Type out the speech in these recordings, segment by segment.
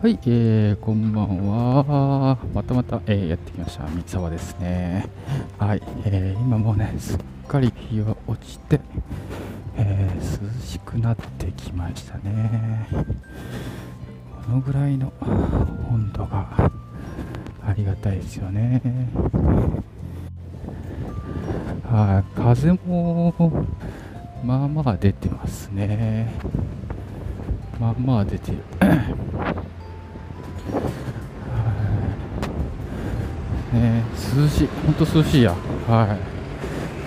はい、えー、こんばんは。またまた、えー、やってきました。三沢ですね。はい、えー、今もうね、すっかり日は落ちて、えー、涼しくなってきましたね。このぐらいの温度がありがたいですよね。はい、風もまあまあ出てますね。まあまあ出てる。ね、涼しい、本当涼しいや。はい。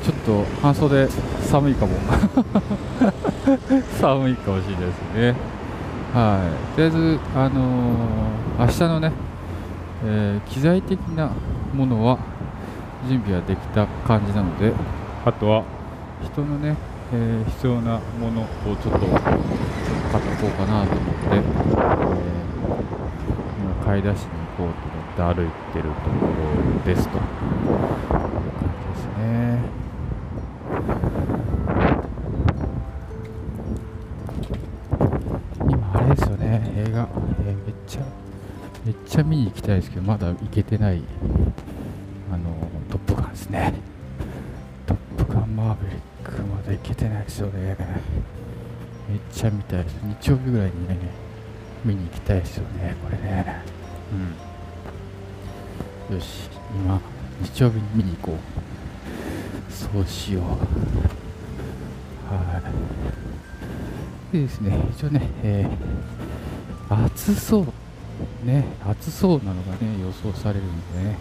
ちょっと半袖寒いかも。寒いかもしれないですね。はい。とりあえず、あのー、明日のね、えー、機材的なものは準備はできた感じなので、あとは？人のね、えー、必要なものをちょっと買ってこうかなと思って、え今買い出しに行こうとって歩いてるところですという感じですね。今あれですよね、映画、えー、めっちゃ、めっちゃ見に行きたいですけど、まだ行けてない、あの、トップガンですね。トップガンマーヴェリックまだ行けてないですよね。めっちゃ見たいです。日曜日ぐらいにね、見に行きたいですよね、これね。うん。よし今日曜日に見に行こう。そうしよう。はい。でですね。一応ね、えー、暑そう。ね暑そうなのがね予想されるんでね。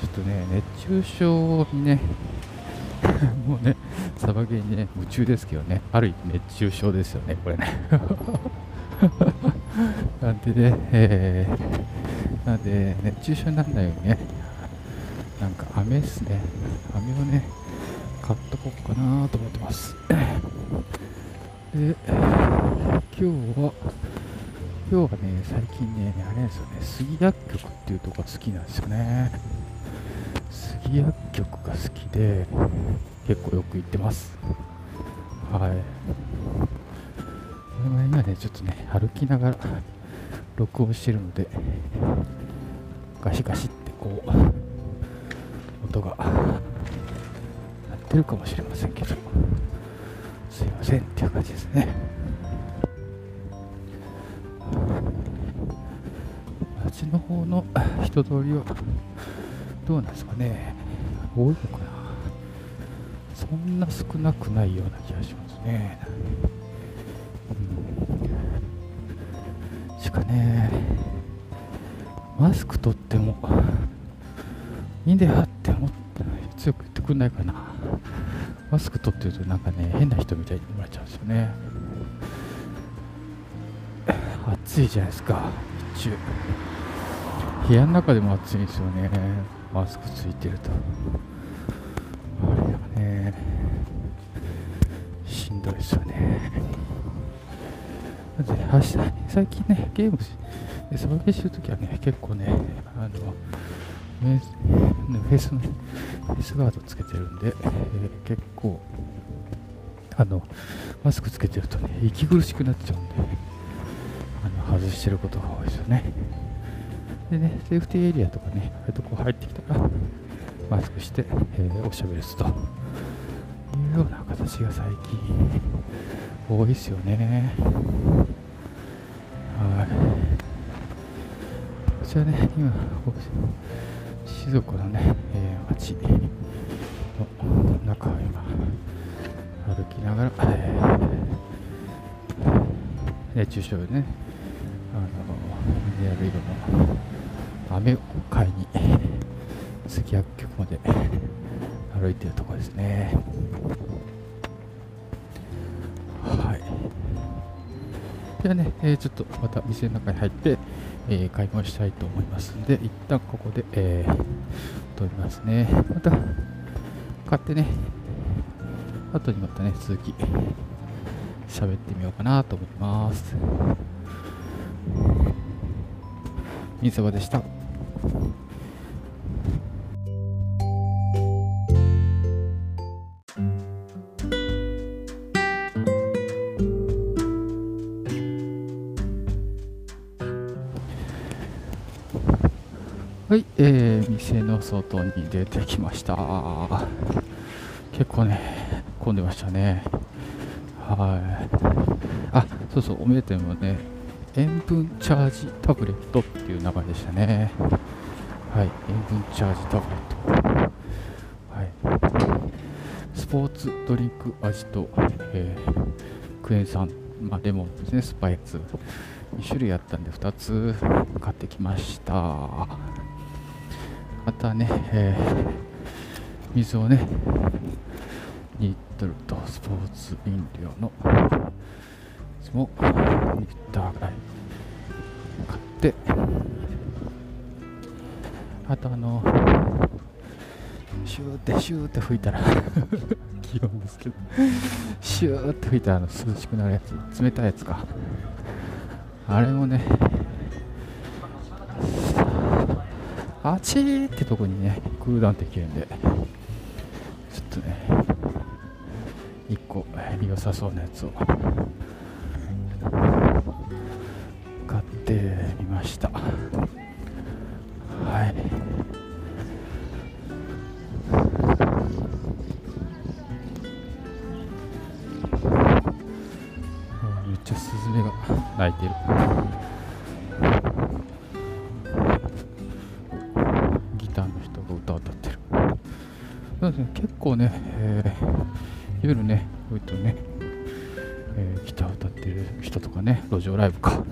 ちょっとね熱中症にね もうねサバゲーにね夢中ですけどね。ある意味熱中症ですよねこれね。なんでね、えー、なんで熱中症にならないようにね。なんか飴っすね。飴をね買っとこうかなと思ってます。で今日は今日はね最近ねあれですよね。杉薬局っていうとこが好きなんですよね。杉薬局が好きで結構よく行ってます。はい。今ねちょっとね歩きながら録音してるのでガシガシってこう音が鳴ってるかもしれませんけどすいませんっていう感じですね。街の方の人通りはどうなんですかね。多いのかな。そんな少なくないような気がしますね、しかね。マスク取ってもいいんだよって思った強く言ってくんないかな。マスク取ってるとなんかね変な人みたいに言われちゃうんですよね。暑いじゃないですか日中。部屋の中でも暑いんですよね。マスクついてると。あれはねしんどいですよね。明日最近ねゲームサバゲーしてるときはね結構ねあのねフェイスのフェイスガードつけてるんで、えー、結構あのマスクつけてるとね息苦しくなっちゃうんであの外してることが多いですよね。でねセーフティーエリアとかねああいうとこ入ってきたらマスクして、えー、おしゃべりするというような形が最近多いですよね。はい。こちらね今静岡のね、えー、町の中を今歩きながら、えー、熱中症でねあのミネラル色の飴を買いに杉薬局まで歩いてるところですね。ではね、えー、ちょっとまた店の中に入ってえー、買い物したいと思いますので、一旦ここで、えー、撮りますね。また、買ってね、後にまたね、続き、喋ってみようかなと思います。みそばでした。えー、店の外に出てきました。結構ね混んでましたね。はい。あそうそうお目当てもね塩分チャージタブレットっていう名前でしたね。はい塩分チャージタブレット。はい。スポーツドリンク味と、えー、クエン酸、まあ、レモンですねスパイス。2種類あったんで2つ買ってきました。またね、えー、水をね2リットルとスポーツ飲料のも2リッターぐらい買ってあとあのシューってシューって吹いたら 気温ですけどシューって吹いたらあの涼しくなるやつ冷たいやつか。あれもねあちーってとこにねクールダウンできるんでちょっとね1個良さそうなやつを買ってみました。構ね、えー、夜ねこういったね、えー、ギターを歌ってる人とかね路上ライブか。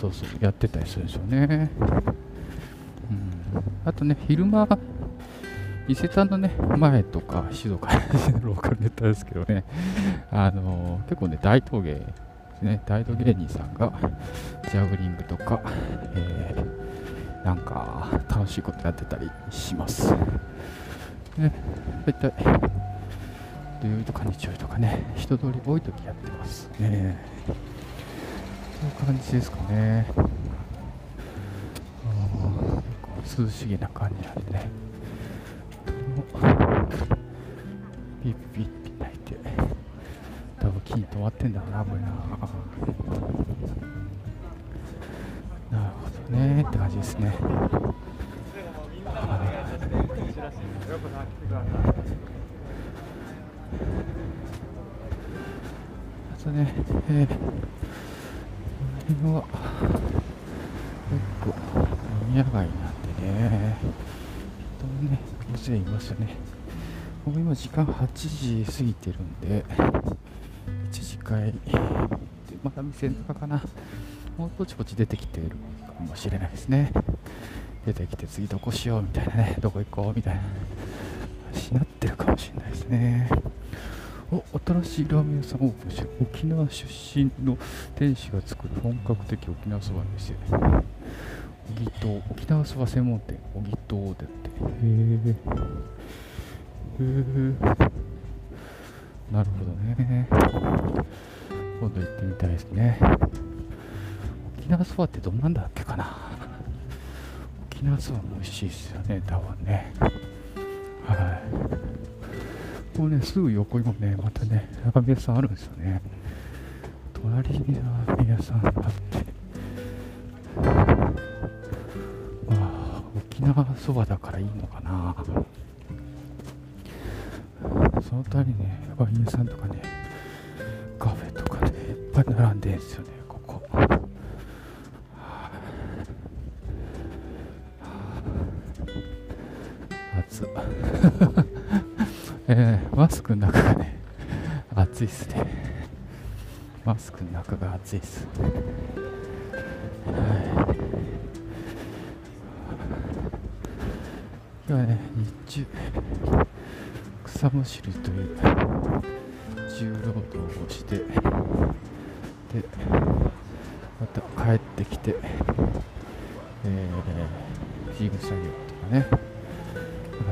そうそうやってたりするんでしょうね、うん、あとね昼間伊勢丹のね、前とか、静岡ローカルネタですけどね、あのー、結構ね、大陶芸ですね、大道芸人さんが、ジャグリングとか、えー、なんか、楽しいことやってたりします。ね、大体、土曜日とか日曜日とかね、人通り多い時やってますね。そういう感じですかね。結構涼しげな感じなんでね。ピッピッピ泣いて多分木に止まってんだろうなこれななるほどねって感じですねよく来てくださいあとねえー、この辺は結構飲み屋街なんでね人もね大勢いますよね。もう今時間8時過ぎてるんで1時会まだ店の中かな。もうポチポチ出てきてるかもしれないですね。出てきて次どこしようみたいなねどこ行こうみたいな。話になってるかもしれないですね。お新しいラーメン屋さんオープンして沖縄出身の店主が作る本格的沖縄そばの店。小木島沖縄そば専門店小木島でって。へえなるほどね。今度行ってみたいですね。沖縄そばってどんなんだっけかな。沖縄そばも美味しいですよね多分ね。はい。こうねすぐ横にもねまたねラーメン屋さんあるんですよね。隣にラーメン屋さんがあって。まあ沖縄そばだからいいのかな。その他にねワイン屋さんとかねカフェとかで、ね、いっぱい並んでるんですよね。えー、マスクの中がね暑いっすね。マスクの中が暑いっす。はい。今日はね日中草むしりという重労働をしてでまた帰ってきて、えー、ジグ作業とかね。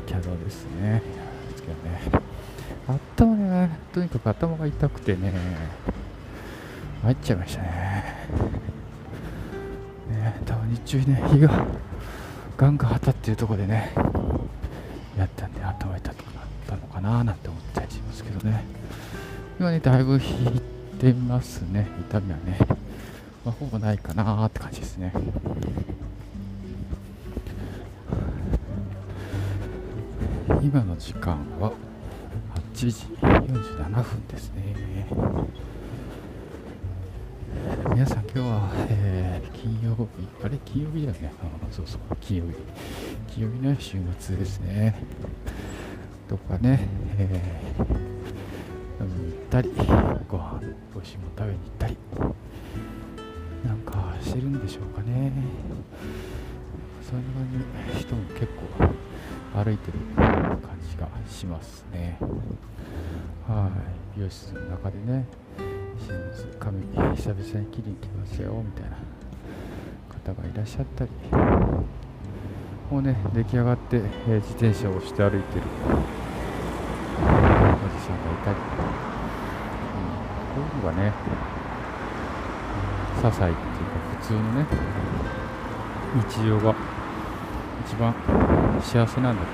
またキャドですね。ですけどね。頭ねとにかく頭が痛くてね。参っちゃいましたね。ね多分日中ね日がガンガン当たってるとこでねやったんで頭痛とかったのかななんて思ったりしますけどね。今ねだいぶ引いてますね。痛みはね、まあ、ほぼないかなーって感じですね。今の時間は8時47分ですね。皆さん今日は、えー、金曜日あれ？金曜日だよね。あそうそう金曜日。金曜日の週末ですね。とかね、えー、飲みに行ったりご飯美味しいもの食べに行ったりなんかしてるんでしょうかね。そんな感じ。人も結構歩いてる感じがしますね。はい。美容室の中でね髪久々に切りに来ますよみたいな方がいらっしゃったり。もうね出来上がって、え、自転車を押して歩いてるおじさんがいたり、うん、こういうのがね些細っていうか普通のね日常が幸せなんだと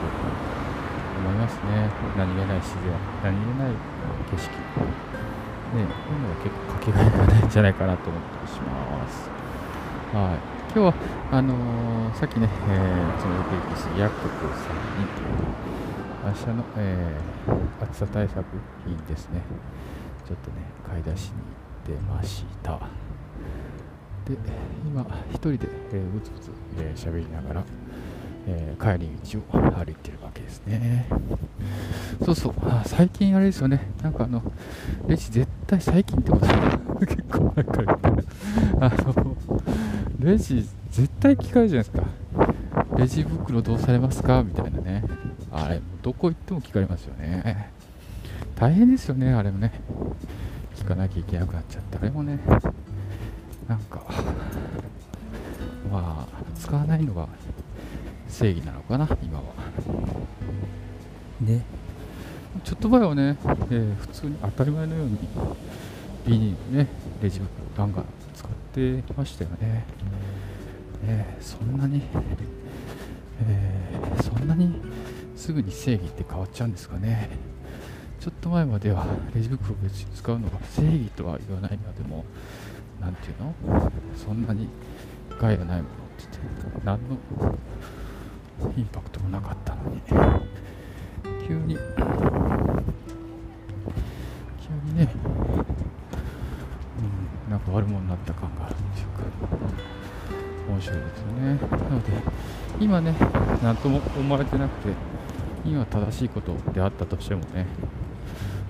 思いますね。何気ない自然何気ない景色。ねこういうのが結構かけがえがないんじゃないかなと思ったりします。はい。今日はあのー、さっきね、えー、その横行き杉薬局さんに明日の、えー、暑さ対策品ですね。ちょっとね買い出しに行ってました。で今一人で、えー、ぶつぶつ喋、えー、りながらえー、帰り道を歩いてるわけですね。そうそう、あ最近あれですよね、なんかあの、レジ絶対最近ってこと 結構なんか、あの、レジ絶対聞かれるじゃないですか。レジ袋どうされますか？みたいなね。あれ、どこ行っても聞かれますよね。大変ですよね、あれもね。聞かなきゃいけなくなっちゃって、あれもね、なんか、まあ、使わないのが正義なのかな今は。ね。ちょっと前はね、えー、普通に当たり前のようにビニールねレジ袋ガンガン使ってましたよね。ねそんなに、えー、そんなにすぐに正義って変わっちゃうんですかね。ちょっと前まではレジ袋を別に使うのが正義とは言わないのでも何ていうの？そんなに害がないものって言って何のインパクトもなかったのに。急に。急にね、うん、なんか悪者になった感があるんでしょうか。面白いですよね。なので今ね何とも思われてなくて今正しいことであったとしてもね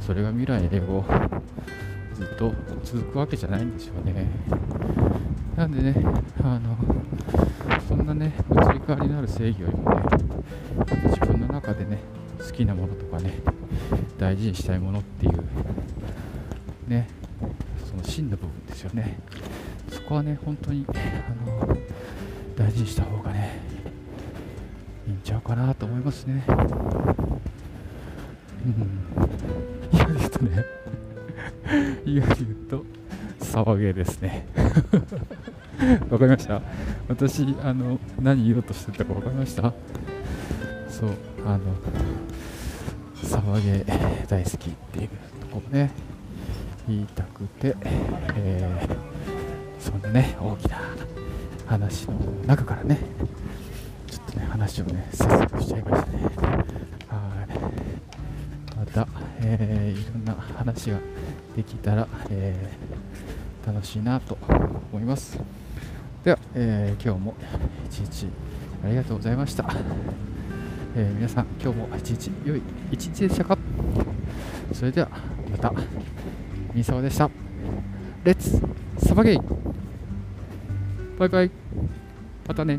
それが未来英語ずっと続くわけじゃないんですよね。なんでねあのそんなね移り変わりのある正義よりもね自分の中でね好きなものとかね大事にしたいものっていうねその真の部分ですよね。そこはね本当にあの大事にした方がねいいんちゃうかなと思いますね。うん。今言うとね今言うと騒げですね。わかりました。私あの何言おうとしてたか分かりました？そうあの騒げ大好きっていうとこね。言いたくて、えー、そのね大きな話の中からねちょっとね話をね早速しちゃいましたね。はい。また、えー、いろんな話ができたら、えー、楽しいなと思います。では、えー、今日も一日ありがとうございました、えー、皆さん今日も一日良い一日でしたか？それではまたみさわでした。レッツサバゲイ。バイバイ。またね。